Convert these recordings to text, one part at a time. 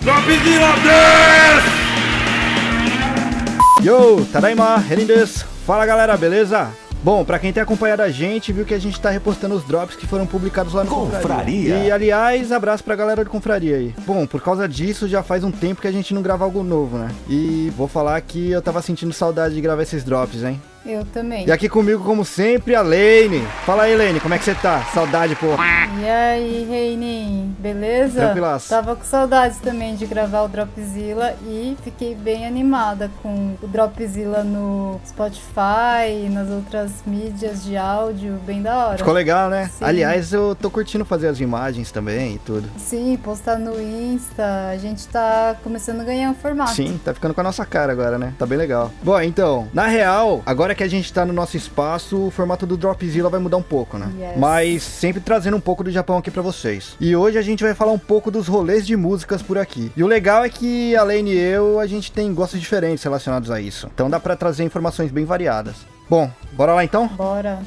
Dropzilla des! Yo, Tadaima, Renin desu. Fala galera, beleza? Bom, pra quem tem acompanhado a gente, viu que a gente tá repostando os drops que foram publicados lá no Confraria. Confraria. E aliás, abraço pra galera do Confraria aí. Bom, por causa disso, já faz um tempo que a gente não grava algo novo, né? E vou falar que eu tava sentindo saudade de gravar esses drops, hein? Eu também. E aqui comigo, como sempre, a Lane. Fala aí, Lane, como é que você tá? Saudade, pô. E aí, Reinin, beleza? Tranquilaço. Tava com saudades também de gravar o Dropzilla e fiquei bem animada com o Dropzilla no Spotify e nas outras mídias de áudio, bem da hora. Ficou legal, né? Sim. Aliás, eu tô curtindo fazer as imagens também e tudo. Sim, postar no Insta, a gente tá começando a ganhar um formato. Sim, tá ficando com a nossa cara agora, né? Tá bem legal. Bom, então, na real, agora que a gente tá no nosso espaço, o formato do Dropzilla vai mudar um pouco, né? Yes. Mas sempre trazendo um pouco do Japão aqui pra vocês. E hoje a gente vai falar um pouco dos rolês de músicas por aqui. E o legal é que a Lane e eu, a gente tem gostos diferentes relacionados a isso. Então dá pra trazer informações bem variadas. Bom, bora lá então? Bora.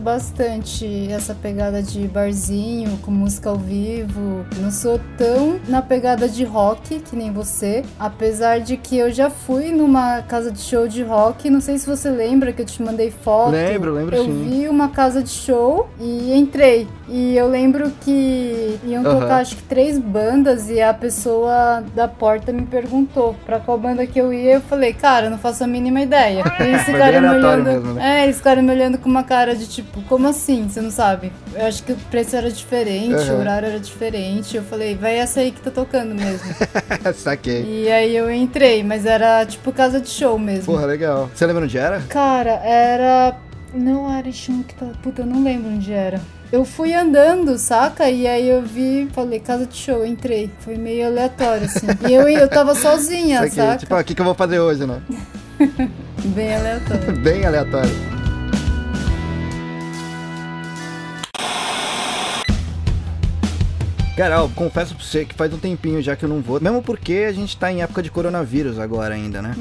Bastante essa pegada de barzinho, com música ao vivo. Não sou tão na pegada de rock que nem você, apesar de que eu já fui numa casa de show de rock. Não sei se você lembra que eu te mandei foto. Lembro, lembro eu sim. vi uma casa de show e entrei. E eu lembro que iam Aham. tocar acho que três bandas e a pessoa da porta me perguntou pra qual banda que eu ia. Eu falei, cara, eu não faço a mínima ideia. E eles ficaram bem me olhando. mesmo, né? É, eles ficaram me olhando com uma cara de tipo, como assim? Você não sabe? Eu acho que o preço era diferente, Aham. o horário era diferente. Eu falei, vai essa aí que tá tocando mesmo. Saquei. e aí eu entrei, mas era tipo casa de show mesmo. Porra, legal. Você lembra onde era? Cara, era. Não era Extinto, puta, eu não lembro onde era. Eu fui andando, saca? E aí eu vi, falei, casa de show, entrei. Foi meio aleatório, assim. E eu, eu tava sozinha, saca? Tipo, ah, o que, que eu vou fazer hoje, né? Bem aleatório. Bem aleatório. Cara, eu confesso pra você que faz um tempinho já que eu não vou. Mesmo porque a gente tá em época de coronavírus agora ainda, né?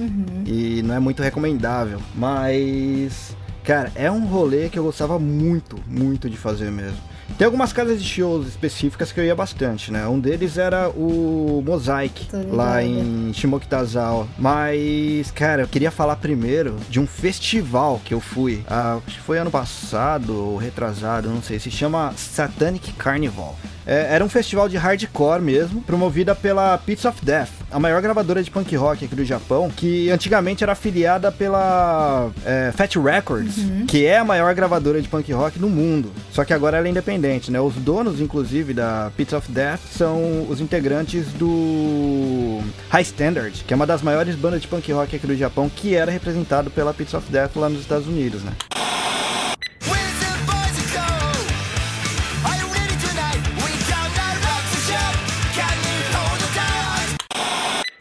E não é muito recomendável. Mas. Cara, é um rolê que eu gostava muito, muito de fazer mesmo. Tem algumas casas de shows específicas que eu ia bastante, né? Um deles era o Mosaic, lá em Shimokitazawa. Mas, cara, eu queria falar primeiro de um festival que eu fui. ah, acho que foi ano passado ou retrasado, não sei. Se chama Satanic Carnival. É, era um festival de hardcore mesmo, promovida pela Pizza of Death, a maior gravadora de punk rock aqui do Japão, que antigamente era afiliada pela é, Fat Records, que é a maior gravadora de punk rock no mundo. Só que agora ela é independente, né? Os donos, inclusive, da Pizza of Death são os integrantes do High Standard, que é uma das maiores bandas de punk rock aqui do Japão, que era representado pela Pizza of Death lá nos Estados Unidos, né?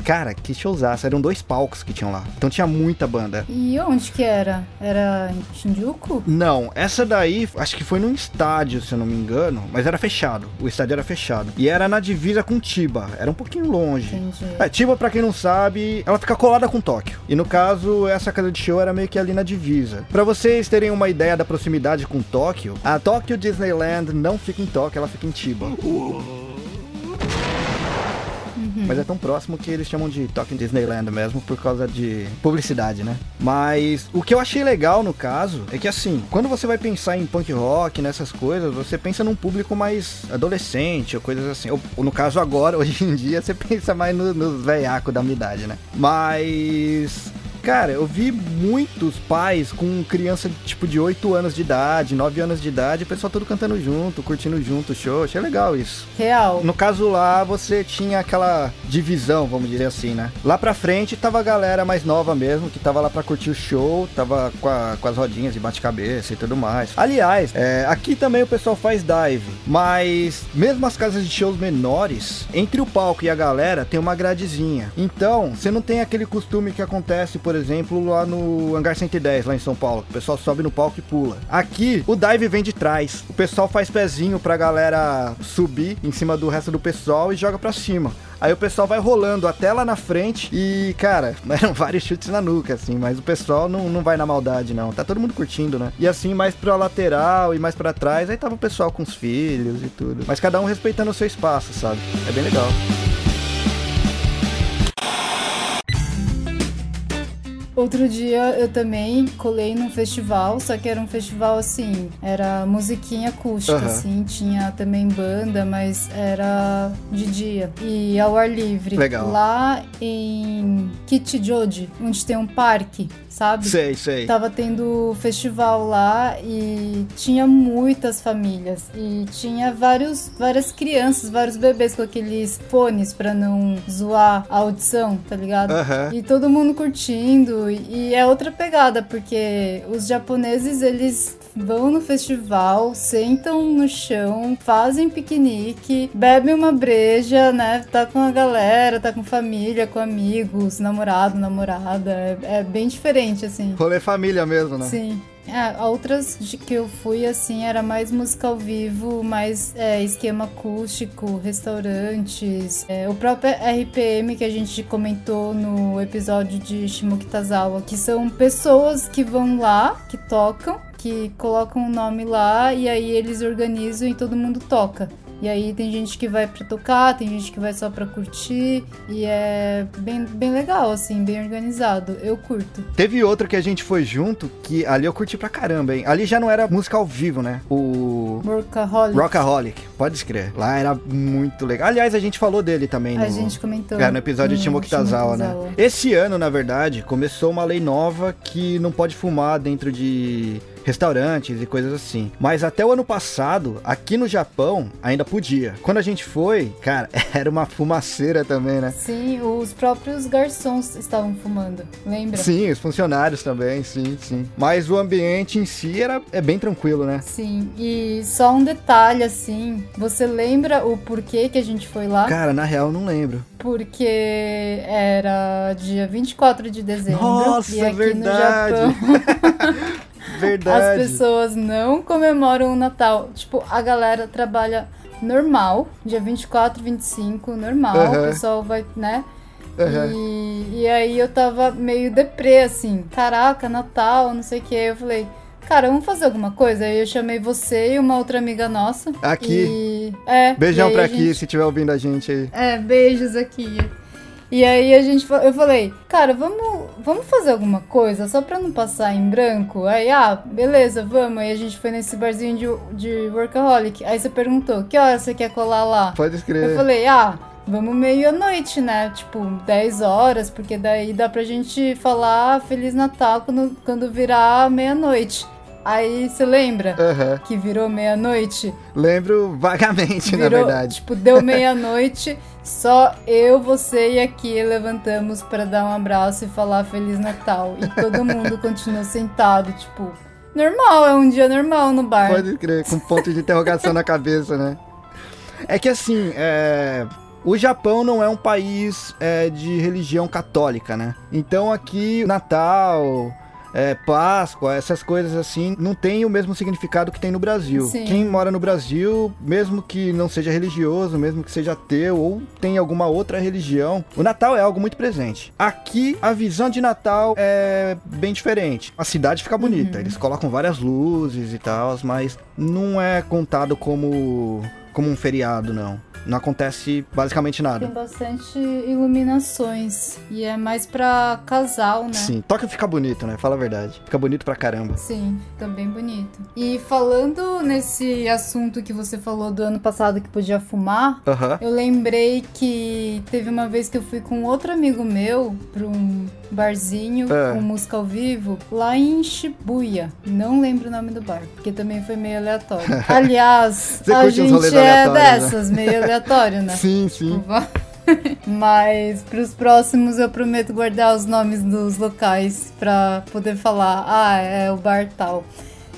Cara, que showzaço. Eram dois palcos que tinham lá. Então tinha muita banda. E onde que era? Era em Shinjuku? Não, essa daí acho que foi num estádio, se eu não me engano, mas era fechado. O estádio era fechado. E era na divisa com Chiba, era um pouquinho longe. Entendi. É, Chiba, pra quem não sabe, ela fica colada com Tóquio. E no caso, essa casa de show era meio que ali na divisa. Pra vocês terem uma ideia da proximidade com Tóquio, a Tóquio Disneyland não fica em Tóquio, ela fica em Chiba. Mas é tão próximo que eles chamam de Tokyo Disneyland mesmo por causa de publicidade, né? Mas o que eu achei legal no caso é que assim, quando você vai pensar em punk rock, nessas coisas, você pensa num público mais adolescente ou coisas assim. Ou, ou no caso agora, hoje em dia, você pensa mais no- nos veiacos da minha idade, né? Mas Cara, eu vi muitos pais com criança tipo de 8 anos de idade, 9 anos de idade, o pessoal todo cantando junto, curtindo junto o show. Achei legal isso. Real. No caso lá, você tinha aquela divisão, vamos dizer assim, né? Lá pra frente tava a galera mais nova mesmo, que tava lá pra curtir o show, tava com, a- com as rodinhas de bate-cabeça e tudo mais. Aliás, é, aqui também o pessoal faz dive, mas mesmo as casas de shows menores, entre o palco e a galera tem uma gradezinha. Então, você não tem aquele costume que acontece, por exemplo, lá no Hangar 110, lá em São Paulo, o pessoal sobe no palco e pula. Aqui, o dive vem de trás. O pessoal faz pezinho pra galera subir em cima do resto do pessoal e joga pra cima. Aí o pessoal vai rolando até lá na frente e, cara, eram vários chutes na nuca, assim, mas o pessoal não, não vai na maldade, não. Tá todo mundo curtindo, né? E assim, mais pra lateral e mais pra trás, aí tava o pessoal com os filhos e tudo. Mas cada um respeitando o seu espaço, sabe? É bem legal. Outro dia eu também colei num festival, só que era um festival assim, era musiquinha acústica, Aham. assim, tinha também banda, mas era de dia e ao ar livre. Legal. Lá em Kichijoji, onde tem um parque, sabe? Sei, sei. Tava tendo festival lá e tinha muitas famílias e tinha vários, várias crianças, vários bebês com aqueles fones pra não zoar a audição, tá ligado? E todo mundo curtindo e é outra pegada porque os japoneses eles vão no festival, sentam no chão, fazem piquenique, bebem uma breja, né? Tá com a galera, tá com família, com amigos, namorado, namorada, é, é bem diferente assim. Rolê família mesmo, né? Sim. É, outras de que eu fui, assim, era mais música ao vivo, mais é, esquema acústico, restaurantes. É, o próprio RPM que a gente comentou no episódio de Shimokitazawa, que são pessoas que vão lá, que tocam, que colocam o nome lá e aí eles organizam e todo mundo toca. E aí tem gente que vai pra tocar, tem gente que vai só pra curtir. E é bem, bem legal, assim, bem organizado. Eu curto. Teve outro que a gente foi junto, que ali eu curti pra caramba, hein? Ali já não era música ao vivo, né? O Workaholic. Rockaholic, pode escrever. Lá era muito legal. Aliás, a gente falou dele também A no, gente comentou. é, no episódio de no Shimokitazawa, né? Esse ano, na verdade, começou uma lei nova que não pode fumar dentro de restaurantes e coisas assim. Mas até o ano passado, aqui no Japão, ainda podia. Quando a gente foi, cara, era uma fumaceira também, né? Sim, os próprios garçons estavam fumando, lembra? Sim, os funcionários também, sim, sim. Mas o ambiente em si era, é bem tranquilo, né? Sim, e só um detalhe assim, você lembra o porquê que a gente foi lá? Cara, na real, não lembro. Porque era dia 24 de dezembro. Nossa, e aqui verdade. no Japão Verdade. as pessoas não comemoram o Natal. Tipo, a galera trabalha normal, dia 24, 25, normal. O pessoal vai, né? Aham. E, e aí eu tava meio deprê, assim. Caraca, Natal, não sei o que. Eu falei, cara, vamos fazer alguma coisa? Aí eu chamei você e uma outra amiga nossa. Aqui. E, é, Beijão pra aqui, gente- se estiver ouvindo a gente aí. é, beijos aqui. E aí a gente, eu falei, cara, vamos, vamos fazer alguma coisa só pra não passar em branco? Aí, ah, beleza, vamos. Aí a gente foi nesse barzinho de, de workaholic. Aí você perguntou, que hora você quer colar lá? Pode Eu escrever. falei, ah, vamos meia-noite, né? Tipo, 10 horas, porque daí dá pra gente falar Feliz Natal quando, quando virar meia-noite. Aí você lembra Aham. que virou meia-noite? Lembro vagamente, na Virou, verdade. tipo, deu meia-noite, só eu, você e aqui levantamos pra dar um abraço e falar Feliz Natal. E todo mundo continuou sentado, tipo, normal, é um dia normal no bar. Pode crer, com ponto de interrogação na cabeça, né? É que assim, é, o Japão não é um país é, de religião católica, né? Então aqui, Natal, é, Páscoa, essas coisas assim, não tem o mesmo significado que tem no Brasil. Sim. Quem mora no Brasil, mesmo que não seja religioso, mesmo que seja ateu ou tenha alguma outra religião, o Natal é algo muito presente. Aqui, a visão de Natal é bem diferente. A cidade fica bonita, eles colocam várias luzes e tal, mas não é contado como, como um feriado, não. Não acontece basicamente Tem nada. bastante iluminações. E é mais pra casal, né? Sim, Tóquio fica bonito, né? Fala a verdade. Fica bonito pra caramba. Sim, fica bem bonito. E falando nesse assunto que você falou do ano passado que podia fumar, Aham. eu lembrei que teve uma vez que eu fui com outro amigo meu pra um barzinho É. com música ao vivo lá em Shibuya. Não lembro o nome do bar, porque também foi meio aleatório. Aliás, a gente é né? dessas, meio aleatório, né? Sim, sim. Mas pros próximos eu prometo guardar os nomes dos locais pra poder falar, ah, é o bar tal.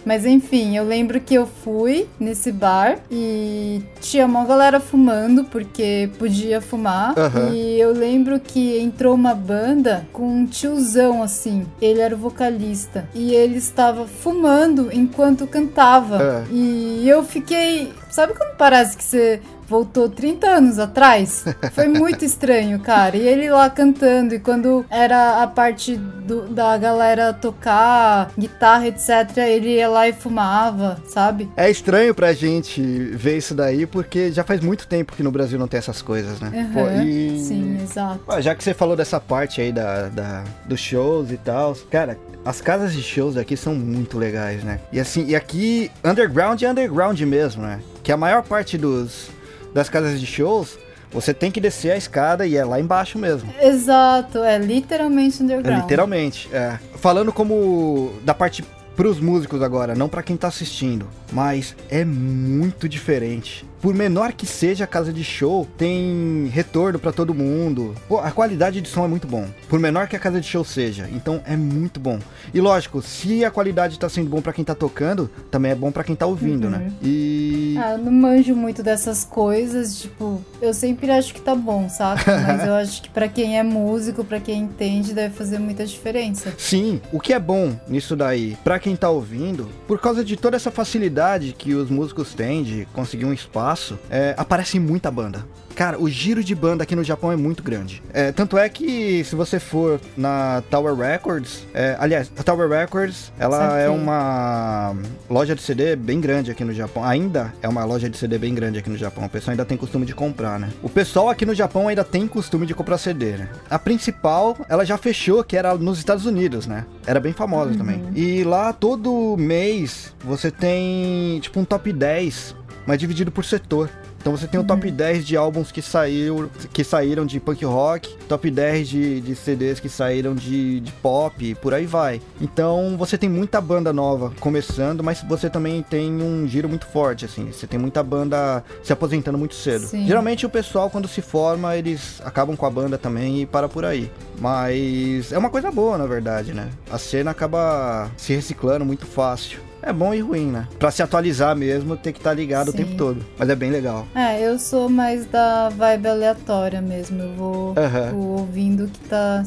Mas enfim, eu lembro que eu fui nesse bar e tinha uma galera fumando, porque podia fumar. Aham. E eu lembro que entrou uma banda com um tiozão assim. Ele era o vocalista. E ele estava fumando enquanto cantava. É. E eu fiquei. Sabe quando parece que você voltou 30 anos atrás. Foi muito estranho, cara. E ele lá cantando, e quando era a parte do- da galera tocar guitarra, etc., ele ia lá e fumava, sabe? É estranho pra gente ver isso daí, porque já faz muito tempo que no Brasil não tem essas coisas, né? Pô, Aham, e- Sim, exato. Pô, já que você falou dessa parte aí da, da- dos shows e tal, cara, as casas de shows aqui são muito legais, né? E assim, e aqui, underground é underground mesmo, né? Que a maior parte dos, das casas de shows, você tem que descer a escada e é lá embaixo mesmo. Exato, é literalmente É, underground. literalmente, é. Falando como da parte pros músicos agora, não pra quem tá assistindo, mas é muito diferente. Por menor que seja a casa de show, tem retorno pra todo mundo. Pô, a qualidade de som é muito bom. Por menor que a casa de show seja, então é muito bom. E lógico, se a qualidade tá sendo bom pra quem tá tocando, também é bom pra quem tá ouvindo, Uhum. né? E Ah, eu não manjo muito dessas coisas, tipo, eu sempre acho que tá bom, saca? Mas eu acho que pra quem é músico, pra quem entende, deve fazer muita diferença. Sim, o que é bom nisso daí, pra quem tá ouvindo, por causa de toda essa facilidade que os músicos têm de conseguir um espaço, é, aparece muita banda. Cara, o giro de banda aqui no Japão é muito grande. É, tanto é que se você for na Tower Records, é, aliás, a Tower Records, ela é uma loja de CD bem grande aqui no Japão. Ainda é uma loja de CD bem grande aqui no Japão. O pessoal ainda tem costume de comprar, né? O pessoal aqui no Japão ainda tem costume de comprar CD, né? A principal, ela já fechou, que era nos Estados Unidos, né? Era bem famosa também. E lá todo mês você tem tipo um top 10, mas dividido por setor. Então você tem o top 10 de álbuns que, saiu, que saíram de punk rock, top 10 de, de CDs que saíram de, de pop, por aí vai. Então você tem muita banda nova começando, mas você também tem um giro muito forte, assim. Você tem muita banda se aposentando muito cedo. Sim. Geralmente o pessoal, quando se forma, eles acabam com a banda também e para por aí. Mas é uma coisa boa, na verdade, né? A cena acaba se reciclando muito fácil. É bom e ruim, né? Pra se atualizar mesmo, tem que estar ligado o Sim. tempo todo. Mas é bem legal. É, eu sou mais da vibe aleatória mesmo. Eu vou, Aham. vou ouvindo o que tá,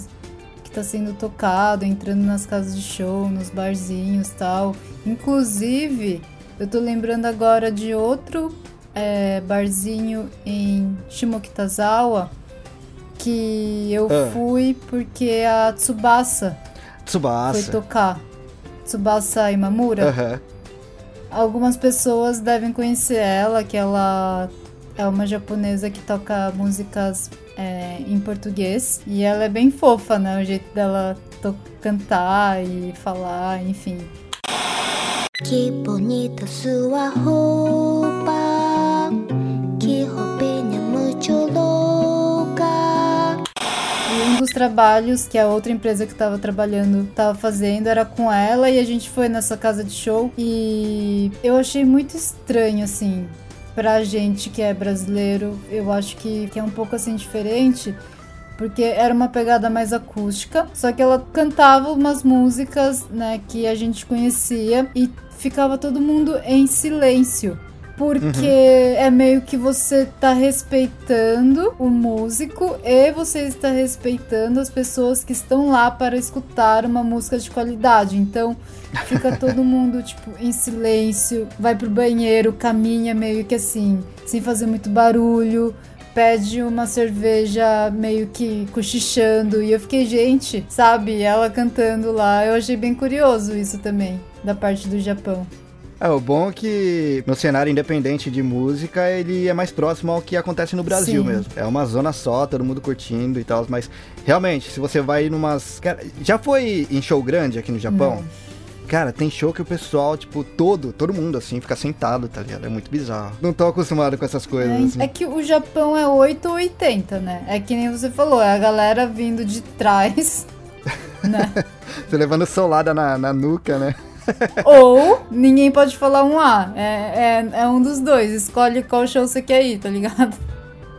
que tá sendo tocado, entrando nas casas de show, nos barzinhos e tal. Inclusive, eu tô lembrando agora de outro é, barzinho em Shimokitazawa que eu Ah. fui porque a Tsubasa foi Tsubasa. tocar. Tsubasa Imamura. Uhum. Algumas pessoas devem conhecer ela, que ela é uma japonesa que toca músicas é, em português. E ela é bem fofa, né? O jeito dela cantar e falar, enfim. Que bonita sua roupa. Trabalhos que a outra empresa que tava trabalhando tava fazendo era com ela e a gente foi nessa casa de show e eu achei muito estranho assim pra gente que é brasileiro. Eu acho que, que é um pouco assim diferente. Porque era uma pegada mais acústica, só que ela cantava umas músicas, né, que a gente conhecia e ficava todo mundo em silêncio. Porque é meio que você tá respeitando o músico e você está respeitando as pessoas que estão lá para escutar uma música de qualidade. Então fica todo mundo, tipo, em silêncio, vai pro banheiro, caminha meio que assim, sem fazer muito barulho. Pede uma cerveja meio que cochichando. E eu fiquei, gente, sabe? Ela cantando lá. Eu achei bem curioso isso também, da parte do Japão. É, o bom é que no cenário independente de música, ele é mais próximo ao que acontece no Brasil Sim. mesmo. É uma zona só, todo mundo curtindo e tal, mas realmente, se você vai numas... Já foi em show grande aqui no Japão? Não. Cara, tem show que o pessoal, tipo, todo, todo mundo, assim, fica sentado, tá ligado? É muito bizarro. Não tô acostumado com essas coisas, assim. É, é que o Japão é 8 ou 80, né? É que nem você falou, é a galera vindo de trás, né? Você levando solada na, na nuca, né? Ou ninguém pode falar um A. É, é, é um dos dois. Escolhe qual show você quer ir, tá ligado?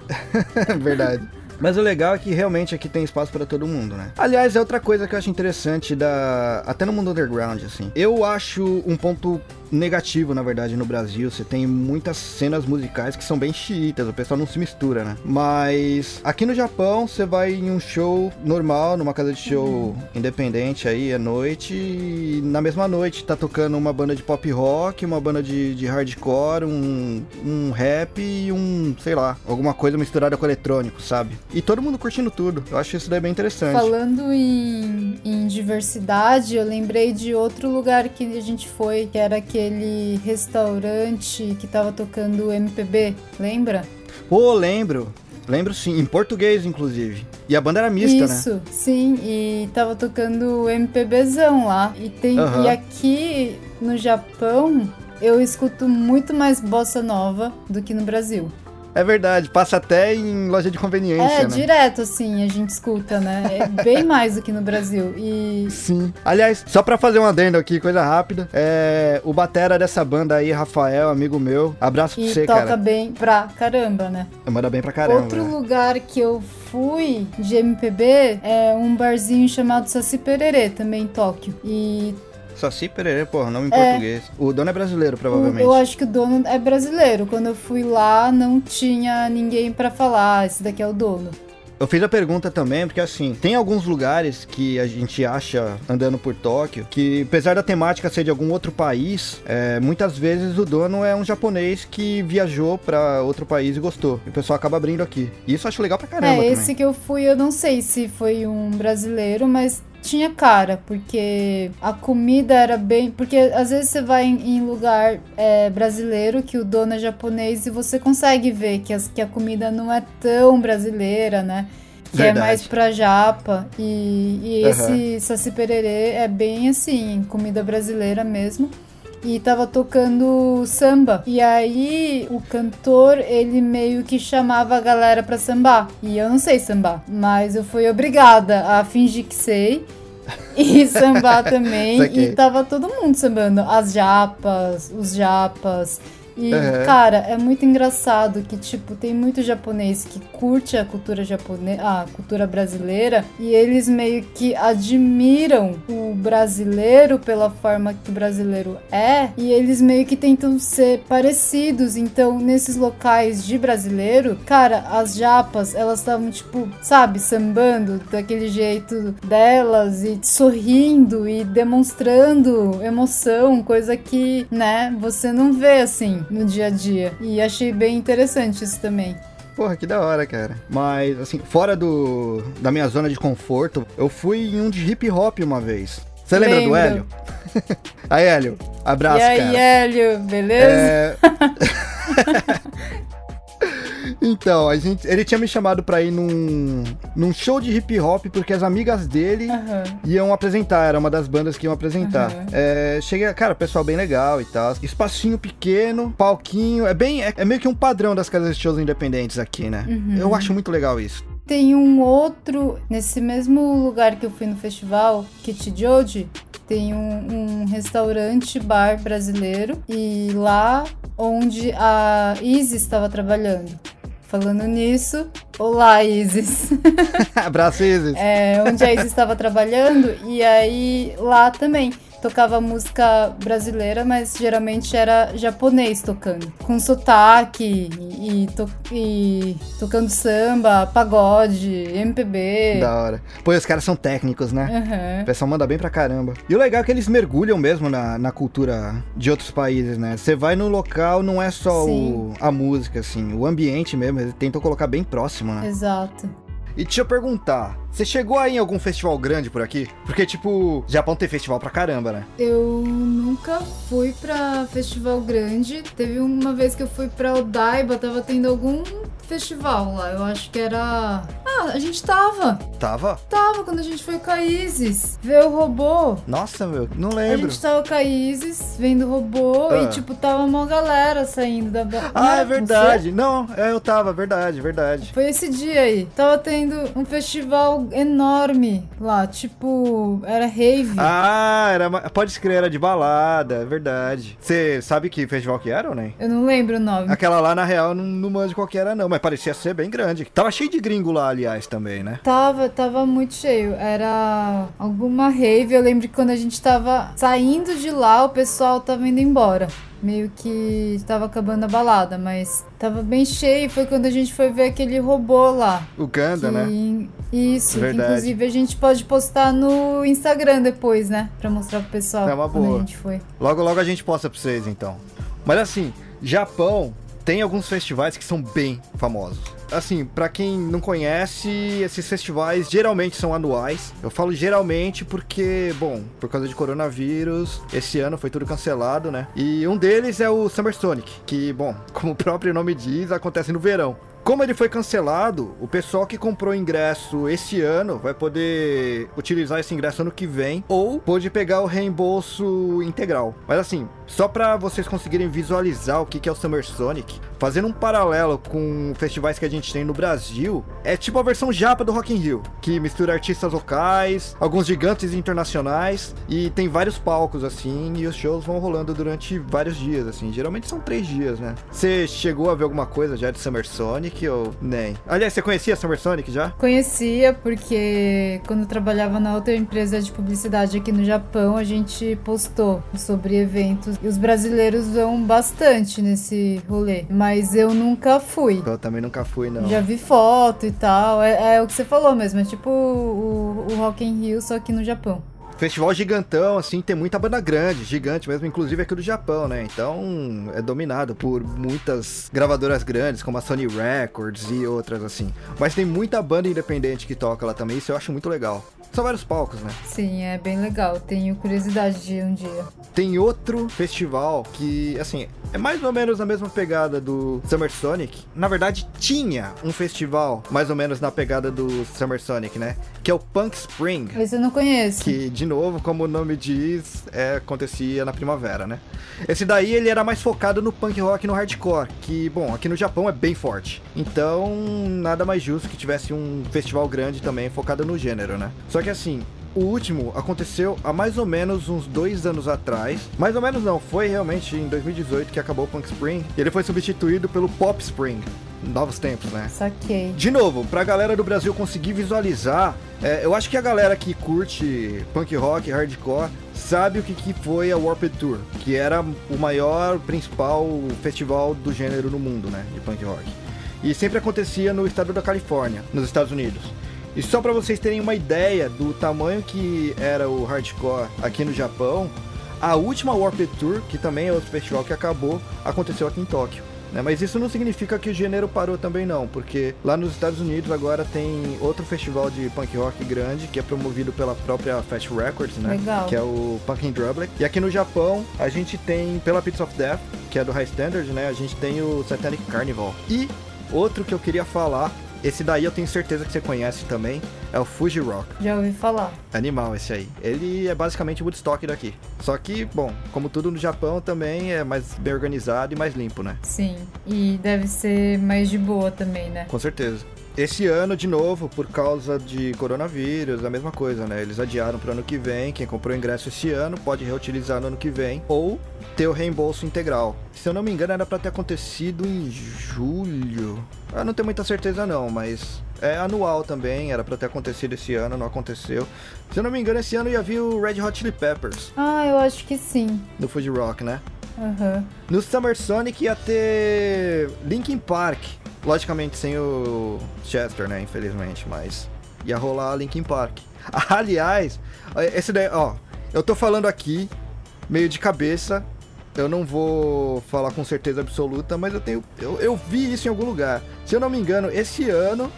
Verdade. Mas o legal é que realmente aqui tem espaço pra todo mundo, né? Aliás, é outra coisa que eu acho interessante da até no mundo underground assim. Eu acho um ponto negativo, na verdade, no Brasil. Você tem muitas cenas musicais que são bem xiitas, o pessoal não se mistura, né? Mas aqui no Japão, você vai em um show normal, numa casa de show independente aí, à noite, e na mesma noite tá tocando uma banda de pop rock, uma banda de, de hardcore, um, um rap e um, sei lá, alguma coisa misturada com eletrônico, sabe? E todo mundo curtindo tudo. Eu acho isso daí bem interessante. Falando em, em diversidade, eu lembrei de outro lugar que a gente foi, que era aquele restaurante que tava tocando MPB, lembra? Pô, lembro. Lembro sim, em português, inclusive. E a banda era mista, né? Isso, sim, e tava tocando MPBzão lá. E, tem, Aham. e aqui no Japão, eu escuto muito mais bossa nova do que no Brasil. É verdade, passa até em loja de conveniência, É, né? direto assim, a gente escuta, né? É bem mais do que no Brasil. E Sim. Aliás, só pra fazer um adendo aqui, coisa rápida. É. O batera dessa banda aí, Rafael, amigo meu. Abraço pra E você, toca cara. bem pra caramba, né? Manda bem pra caramba. Outro né? lugar que eu fui de MPB é um barzinho chamado Saci Pererê, também em Tóquio. E Saci Pererê, porra, nome em É. português. O dono é brasileiro, provavelmente. eu acho que o dono é brasileiro. Quando eu fui lá, não tinha ninguém pra falar, "Ah, esse daqui é o dono. Eu fiz a pergunta também, porque assim, tem alguns lugares que a gente acha andando por Tóquio, que apesar da temática ser de algum outro país, é, muitas vezes o dono é um japonês que viajou pra outro país e gostou. E o pessoal acaba abrindo aqui. E isso eu acho legal pra caramba é, também. esse que eu fui, eu não sei se foi um brasileiro, mas tinha cara, porque a comida era bem. Porque às vezes você vai em, em lugar é, brasileiro que o dono é japonês e você consegue ver que, as- que a comida não é tão brasileira, né? Que Verdade. é mais pra japa. E, e esse Saci Pererê é bem assim, comida brasileira mesmo. E tava tocando samba. E aí o cantor, ele meio que chamava a galera pra sambar. E eu não sei sambar, mas eu fui obrigada a fingir que sei. E sambar também. E tava todo mundo sambando. As japas, os japas. E, Aham. cara, é muito engraçado que, tipo, tem muito japonês que curte a cultura japonesa, a cultura brasileira, e eles meio que admiram o brasileiro pela forma que o brasileiro é, e eles meio que tentam ser parecidos. Então, nesses locais de brasileiro, cara, as japas, elas estavam, tipo, sabe, sambando daquele jeito delas e sorrindo e demonstrando emoção, coisa que, né, você não vê assim no dia a dia. E achei bem interessante isso também. Porra, que da hora, cara. Mas, assim, fora do da minha zona de conforto, eu fui em um de hip hop uma vez. Você lembra do Lembro. Hélio? aí, Hélio, abraço, e aí, cara. Hélio, beleza? É... então, a gente, ele tinha me chamado pra ir num, num show de hip hop porque as amigas dele Aham. iam apresentar, era uma das bandas que iam apresentar. Aham. É, cheguei, cara, pessoal bem legal e tal. Espacinho pequeno, palquinho, é bem, é, é meio que um padrão das casas de shows independentes aqui, né? Uhum. Eu acho muito legal isso. Tem um outro, nesse mesmo lugar que eu fui no festival, Kichijoji, tem um, um restaurante bar brasileiro e lá onde a Isis estava trabalhando. Falando nisso, olá Isis. Abraço, Isis. É, onde a Isis estava trabalhando e aí lá também tocava música brasileira, mas geralmente era japonês tocando, com sotaque e, to- e tocando samba, pagode, MPB. Da hora. Pô, os caras são técnicos, né? Aham. O pessoal manda bem pra caramba. E o legal é que eles mergulham mesmo na, na cultura de outros países, né? Você vai no local, não é só o, a música, assim, o ambiente mesmo, eles tentam colocar bem próximo, né? Exato. E deixa eu perguntar, você chegou aí em algum festival grande por aqui? Porque, tipo, Japão tem festival pra caramba, né? Eu nunca fui pra festival grande. Teve uma vez que eu fui pra Odaiba, tava tendo algum festival lá. Eu acho que era. Ah, a gente tava. Tava? Tava quando a gente foi com a Isis ver o robô. Nossa, meu, não A lembro. gente tava com a Isis vendo o robô Ah. e, tipo, tava uma galera saindo da. Não Ah, era é verdade. Não, é, eu tava, verdade, verdade. Foi esse dia aí. Tava tendo um festival enorme lá, tipo, era rave. Ah, era, pode escrever, era de balada, é verdade. Você sabe que festival que era ou nem? Eu não lembro o nome. Aquela lá, na real, não, não manjo qual que era, não, mas parecia ser bem grande. Tava cheio de gringo lá, aliás, também, né? Tava, tava muito cheio. Era alguma rave. Eu lembro que quando a gente tava saindo de lá, o pessoal tava indo embora. Meio que tava acabando a balada, mas tava bem cheio. Foi quando a gente foi ver aquele robô lá. O Ganda, que- né? Isso, que Verdade. inclusive a gente pode postar no Instagram depois, né? Pra mostrar pro pessoal É uma boa. a gente foi. Logo, logo a gente posta pra vocês, então. Mas assim, Japão tem alguns festivais que são bem famosos. Assim, pra quem não conhece, esses festivais geralmente são anuais. Eu falo geralmente porque, bom, por causa de coronavírus, esse ano foi tudo cancelado, né? E um deles é o Summer Sonic, que, bom, como o próprio nome diz, acontece no verão. Como ele foi cancelado, o pessoal que comprou ingresso esse ano vai poder utilizar esse ingresso ano que vem ou pode pegar o reembolso integral. Mas assim, só pra vocês conseguirem visualizar o que é o Summer Sonic, fazendo um paralelo com festivais que a gente tem no Brasil, é tipo a versão japa do Rock in Rio, que mistura artistas locais, alguns gigantes internacionais e tem vários palcos assim e os shows vão rolando durante vários dias assim. Geralmente são três dias, né? Você chegou a ver alguma coisa já de Summer Sonic ou nem? Aliás, você conhecia Summer Sonic já? Conhecia porque quando eu trabalhava na outra empresa de publicidade aqui no Japão, a gente postou sobre eventos e os brasileiros vão bastante nesse rolê. Mas eu nunca fui. Eu também nunca fui não. Já vi foto e tal. É, é o que você falou mesmo. É tipo o, o Rock in Rio, só que no Japão. Festival gigantão, assim, tem muita banda grande, gigante mesmo, inclusive aqui do Japão, né? Então é dominado por muitas gravadoras grandes, como a Sony Records e outras assim. Mas tem muita banda independente que toca lá também, isso eu acho muito legal. São vários palcos, né? Sim, é bem legal. Tenho curiosidade de ir um dia. Tem outro festival que, assim, é mais ou menos a mesma pegada do Summer Sonic. Na verdade, tinha um festival mais ou menos na pegada do Summer Sonic, né? Que é o Punk Spring. Esse eu não conheço. Que, de novo, como o nome diz, é, acontecia na primavera, né? Esse daí, ele era mais focado no punk rock e no hardcore, que, bom, aqui no Japão é bem forte. Então, nada mais justo que tivesse um festival grande também focado no gênero, né? Só que assim, o último aconteceu há mais ou menos uns dois anos atrás. Mais ou menos não, foi realmente em 2018 que acabou o Punk Spring. E ele foi substituído pelo Pop Spring. Novos tempos, né? Saquei. De novo, pra galera do Brasil conseguir visualizar, é, eu acho que a galera que curte punk rock, hardcore, sabe o que, que foi a Warped Tour, que era o maior, principal festival do gênero no mundo, né, de punk rock. E sempre acontecia no estado da Califórnia, nos Estados Unidos. E só pra vocês terem uma ideia do tamanho que era o hardcore aqui no Japão, a última Warped Tour, que também é outro festival que acabou, aconteceu aqui em Tóquio. né? Mas isso não significa que o gênero parou também não, porque lá nos Estados Unidos agora tem outro festival de punk rock grande que é promovido pela própria Fast Records, né? Legal. Que é o Punk in Drublic. E aqui no Japão a gente tem pela Pits of Death, que é do High Standard, né? A gente tem o Satanic Carnival. E outro que eu queria falar, esse daí eu tenho certeza que você conhece também, é o Fuji Rock. Já ouvi falar. Animal esse aí. Ele é basicamente o Woodstock daqui. Só que, bom, como tudo no Japão também é mais bem organizado e mais limpo, né? Sim. E deve ser mais de boa também, né? Com certeza. Esse ano, de novo, por causa de coronavírus, a mesma coisa, né? Eles adiaram para ano que vem. Quem comprou ingresso esse ano pode reutilizar no ano que vem ou ter o reembolso integral. Se eu não me engano, era para ter acontecido em julho. Eu não tenho muita certeza não, mas é anual também, era para ter acontecido esse ano, não aconteceu. Se eu não me engano, esse ano ia vir o Red Hot Chili Peppers Ah, eu acho que sim. no Fuji Rock, né? Aham. No Summer Sonic ia ter Linkin Park. Logicamente sem o Chester, né? Infelizmente, mas ia rolar Linkin Park. Aliás, esse daí, ó, eu tô falando aqui meio de cabeça. Eu não vou falar com certeza absoluta, mas eu tenho. Eu, eu vi isso em algum lugar. Se eu não me engano, esse ano,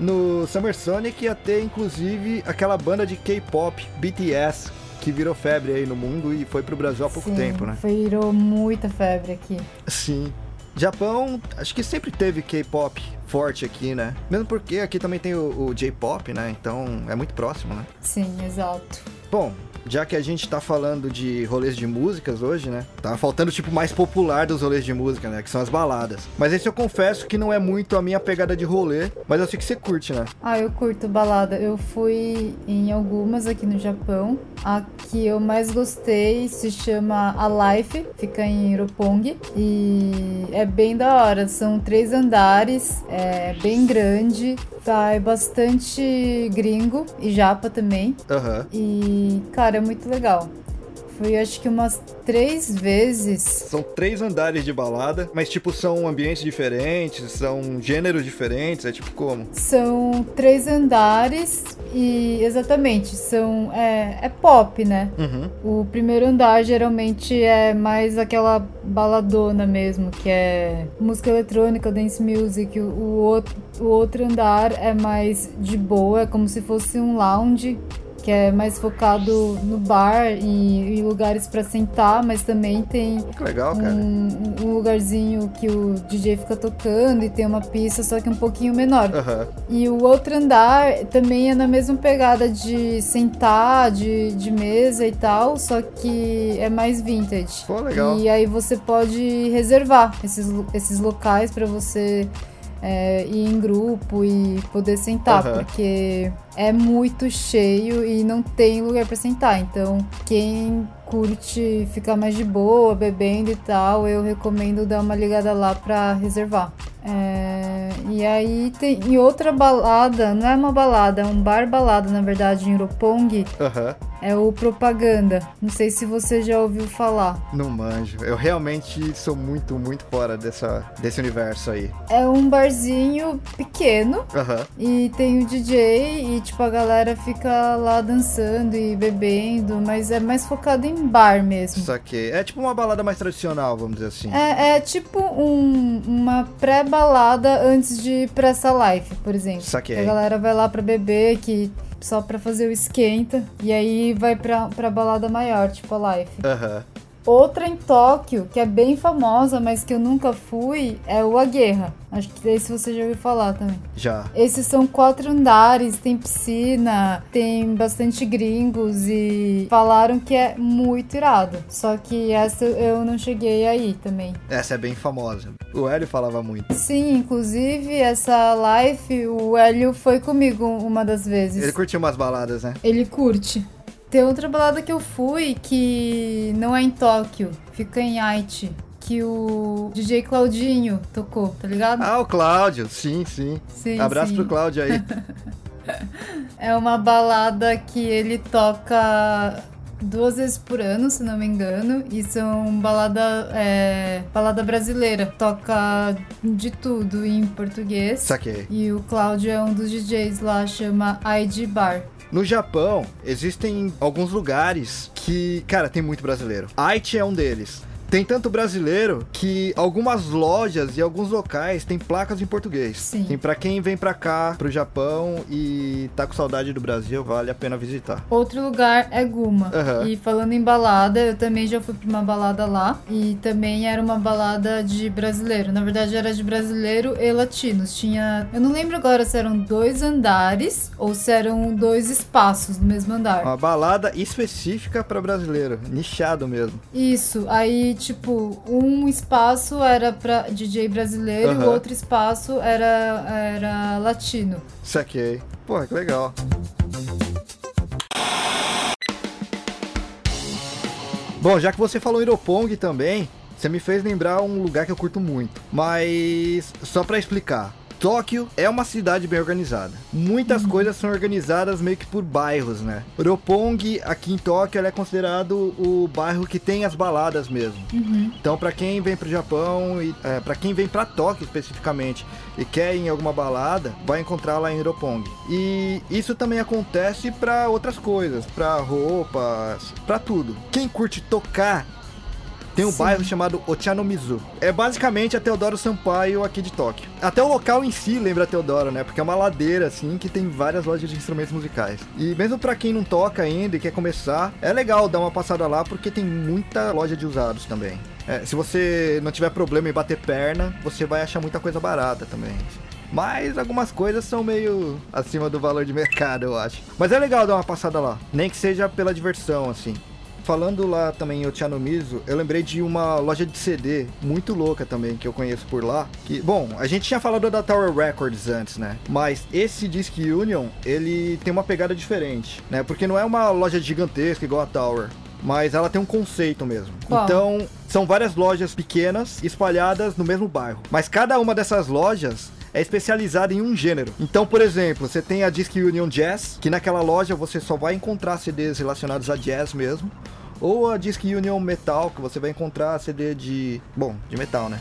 no Summer Sonic, ia ter inclusive aquela banda de K-pop, BTS, que virou febre aí no mundo e foi pro Brasil há pouco Sim, tempo, né? Virou muita febre aqui. Sim. Japão, acho que sempre teve K-pop forte aqui, né? Mesmo porque aqui também tem o, o J-pop, né? Então é muito próximo, né? Sim, exato. Bom, já que a gente tá falando de rolês de músicas hoje, né? Tá faltando o tipo mais popular dos rolês de música, né? Que são as baladas. Mas esse eu confesso que não é muito a minha pegada de rolê, mas eu sei que você curte, né? Ah, eu curto balada. Eu fui em algumas aqui no Japão. A que eu mais gostei se chama A Life, fica em Roppongi. E é bem da hora. São três andares, é bem grande. Tá, é bastante gringo e japa também. Aham. E, cara, é muito legal. Fui acho que umas três vezes. São três andares de balada, mas tipo, são ambientes diferentes, são gêneros diferentes, é tipo como? São três andares e exatamente, são. É, é pop, né? Uhum. O primeiro andar geralmente é mais aquela baladona mesmo, que é música eletrônica, dance music. O, o outro, o outro andar é mais de boa, é como se fosse um lounge. Que é mais focado no bar e, e lugares pra sentar, mas também tem legal, um, um lugarzinho que o DJ fica tocando e tem uma pista, só que um pouquinho menor. Aham. E o outro andar também é na mesma pegada de sentar, de, de mesa e tal, só que é mais vintage. Pô, legal. E aí você pode reservar esses, esses locais pra você é, ir em grupo e poder sentar, Aham. porque é muito cheio e não tem lugar pra sentar. Então, quem curte ficar mais de boa, bebendo e tal, eu recomendo dar uma ligada lá pra reservar. É, e aí tem e outra balada, não é uma balada, é um bar balada, na verdade, em Roppongi, Aham. É o Propaganda. Não sei se você já ouviu falar. Não manjo. Eu realmente sou muito, muito fora dessa, desse universo aí. É um barzinho pequeno Aham. e tem o DJ e tipo a galera fica lá dançando e bebendo, mas é mais focado em bar mesmo. Saquei. É tipo uma balada mais tradicional, vamos dizer assim. É, é tipo um- uma pré-balada antes de ir pra essa live, por exemplo. Saquei. A galera vai lá pra beber, que só pra fazer o esquenta, e aí vai pra, pra balada maior, tipo a live. Aham. Outra em Tóquio, que é bem famosa, mas que eu nunca fui, é o Aguerra. Acho que esse você já ouviu falar também. Já. Esses são quatro andares, tem piscina, tem bastante gringos e falaram que é muito irado. Só que essa eu não cheguei aí também. Essa é bem famosa. O Hélio falava muito. Sim, inclusive essa live, o Hélio foi comigo uma das vezes. Ele curtiu umas baladas, né? Ele curte. Tem outra balada que eu fui que não é em Tóquio, fica em Aichi. Que o DJ Claudinho tocou, tá ligado? Ah, o Cláudio. Sim, sim. Sim, Abraço sim. pro Cláudio aí. É uma balada que ele toca duas vezes por ano, se não me engano, e são balada, é, balada brasileira. Toca de tudo em português. Saquei. E o Cláudio é um dos DJs lá, chama ID Bar. No Japão, existem alguns lugares que, cara, tem muito brasileiro. Aichi é um deles. Tem tanto brasileiro que algumas lojas e alguns locais têm placas em português. Sim. Tem pra quem vem pra cá, pro Japão e tá com saudade do Brasil, vale a pena visitar. Outro lugar é Guma. Aham. E falando em balada, eu também já fui pra uma balada lá. E também era uma balada de brasileiro. Na verdade, era de brasileiro e latinos. Tinha. Eu não lembro agora se eram dois andares ou se eram dois espaços no mesmo andar. Uma balada específica pra brasileiro, nichado mesmo. Isso, aí, tipo, um espaço era pra DJ brasileiro e Aham. o outro espaço era, era latino. Saquei. Pô, que legal. Bom, já que você falou Iropong também, você me fez lembrar um lugar que eu curto muito. Mas, só pra explicar. Tóquio é uma cidade bem organizada. Muitas coisas são organizadas meio que por bairros, né? Roppongi, aqui em Tóquio, é considerado o bairro que tem as baladas mesmo. Então, pra quem vem pro Japão e é, para quem vem pra Tóquio especificamente e quer ir em alguma balada, vai encontrar lá em Roppongi. E isso também acontece pra outras coisas, pra roupas, pra tudo. Quem curte tocar tem um Sim. bairro chamado Ochanomizu. É basicamente a Teodoro Sampaio aqui de Tóquio. Até o local em si lembra a Teodoro, né? Porque é uma ladeira assim que tem várias lojas de instrumentos musicais. E mesmo pra quem não toca ainda e quer começar, é legal dar uma passada lá porque tem muita loja de usados também. É, se você não tiver problema em bater perna, você vai achar muita coisa barata também. Mas algumas coisas são meio acima do valor de mercado, eu acho. Mas é legal dar uma passada lá, nem que seja pela diversão, assim. Falando lá também em Ochanomizu, eu lembrei de uma loja de CD muito louca também que eu conheço por lá. Que, bom, a gente tinha falado da Tower Records antes, né? Mas esse Disc Union, ele tem uma pegada diferente, né? Porque não é uma loja gigantesca igual a Tower. Mas ela tem um conceito mesmo. Qual? Então, são várias lojas pequenas espalhadas no mesmo bairro. Mas cada uma dessas lojas é especializada em um gênero. Então, por exemplo, você tem a Disc Union Jazz, que naquela loja você só vai encontrar CDs relacionados a jazz mesmo. Ou a Disc Union Metal, que você vai encontrar CD de. Bom, de metal, né?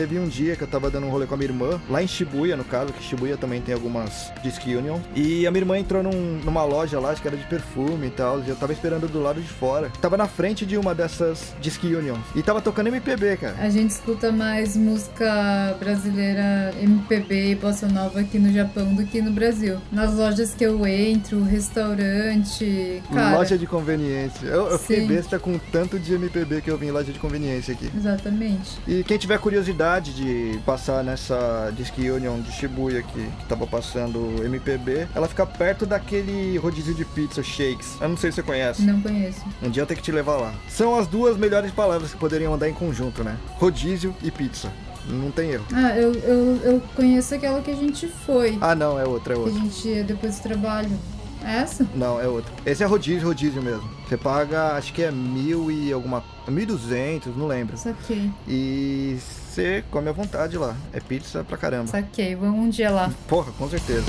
Teve um dia que eu tava dando um rolê com a minha irmã, lá em Shibuya, no caso, que Shibuya também tem algumas Disc Union. E a minha irmã entrou num- numa loja lá, acho que era de perfume e tal, e eu tava esperando do lado de fora. Tava na frente de uma dessas Disc Unions. E tava tocando MPB, cara. A gente escuta mais música brasileira, MPB e bossa nova aqui no Japão do que no Brasil. Nas lojas que eu entro, restaurante, cara. Loja de conveniência. Eu, eu fiquei besta com o tanto de MPB que eu vi em loja de conveniência aqui. Exatamente. E quem tiver curiosidade de passar nessa Disc Union de Shibuya que, que tava passando MPB, ela fica perto daquele rodízio de pizza Shakes. Eu não sei se você conhece. Não conheço. Um dia eu tenho que te levar lá. São as duas melhores palavras que poderiam andar em conjunto, né? Rodízio e pizza. Não tem erro. Ah, eu, eu, eu conheço aquela que a gente foi. Ah, não, é outra, é Que a outra. gente ia depois do trabalho. É essa? Não, é outra. Esse é rodízio, rodízio mesmo. Você paga, acho que é mil e alguma... Mil duzentos, não lembro. Saquei. E você come à vontade lá. É pizza pra caramba. Saquei. Vamos um dia lá. Porra, com certeza.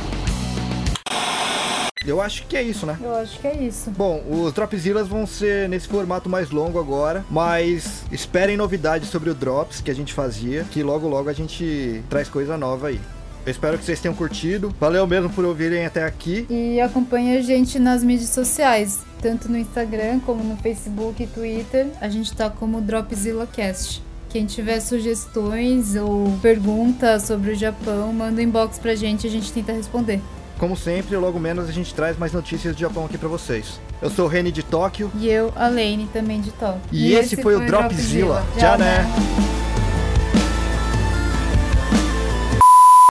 Eu acho que é isso, né? Eu acho que é isso. Bom, os Dropzillas vão ser nesse formato mais longo agora, mas esperem novidades sobre o Drops que a gente fazia, que logo logo a gente traz coisa nova aí. Eu espero que vocês tenham curtido. Valeu mesmo por ouvirem até aqui. E acompanhe a gente nas mídias sociais, tanto no Instagram como no Facebook e Twitter. A gente tá como DropzillaCast. Quem tiver sugestões ou perguntas sobre o Japão, manda um inbox pra gente e a gente tenta responder. Como sempre, logo menos a gente traz mais notícias do Japão aqui pra vocês. Eu sou o Reni de Tóquio E eu, a Lane, também de Tóquio. e, esse, foi, o Dropzilla. Já né?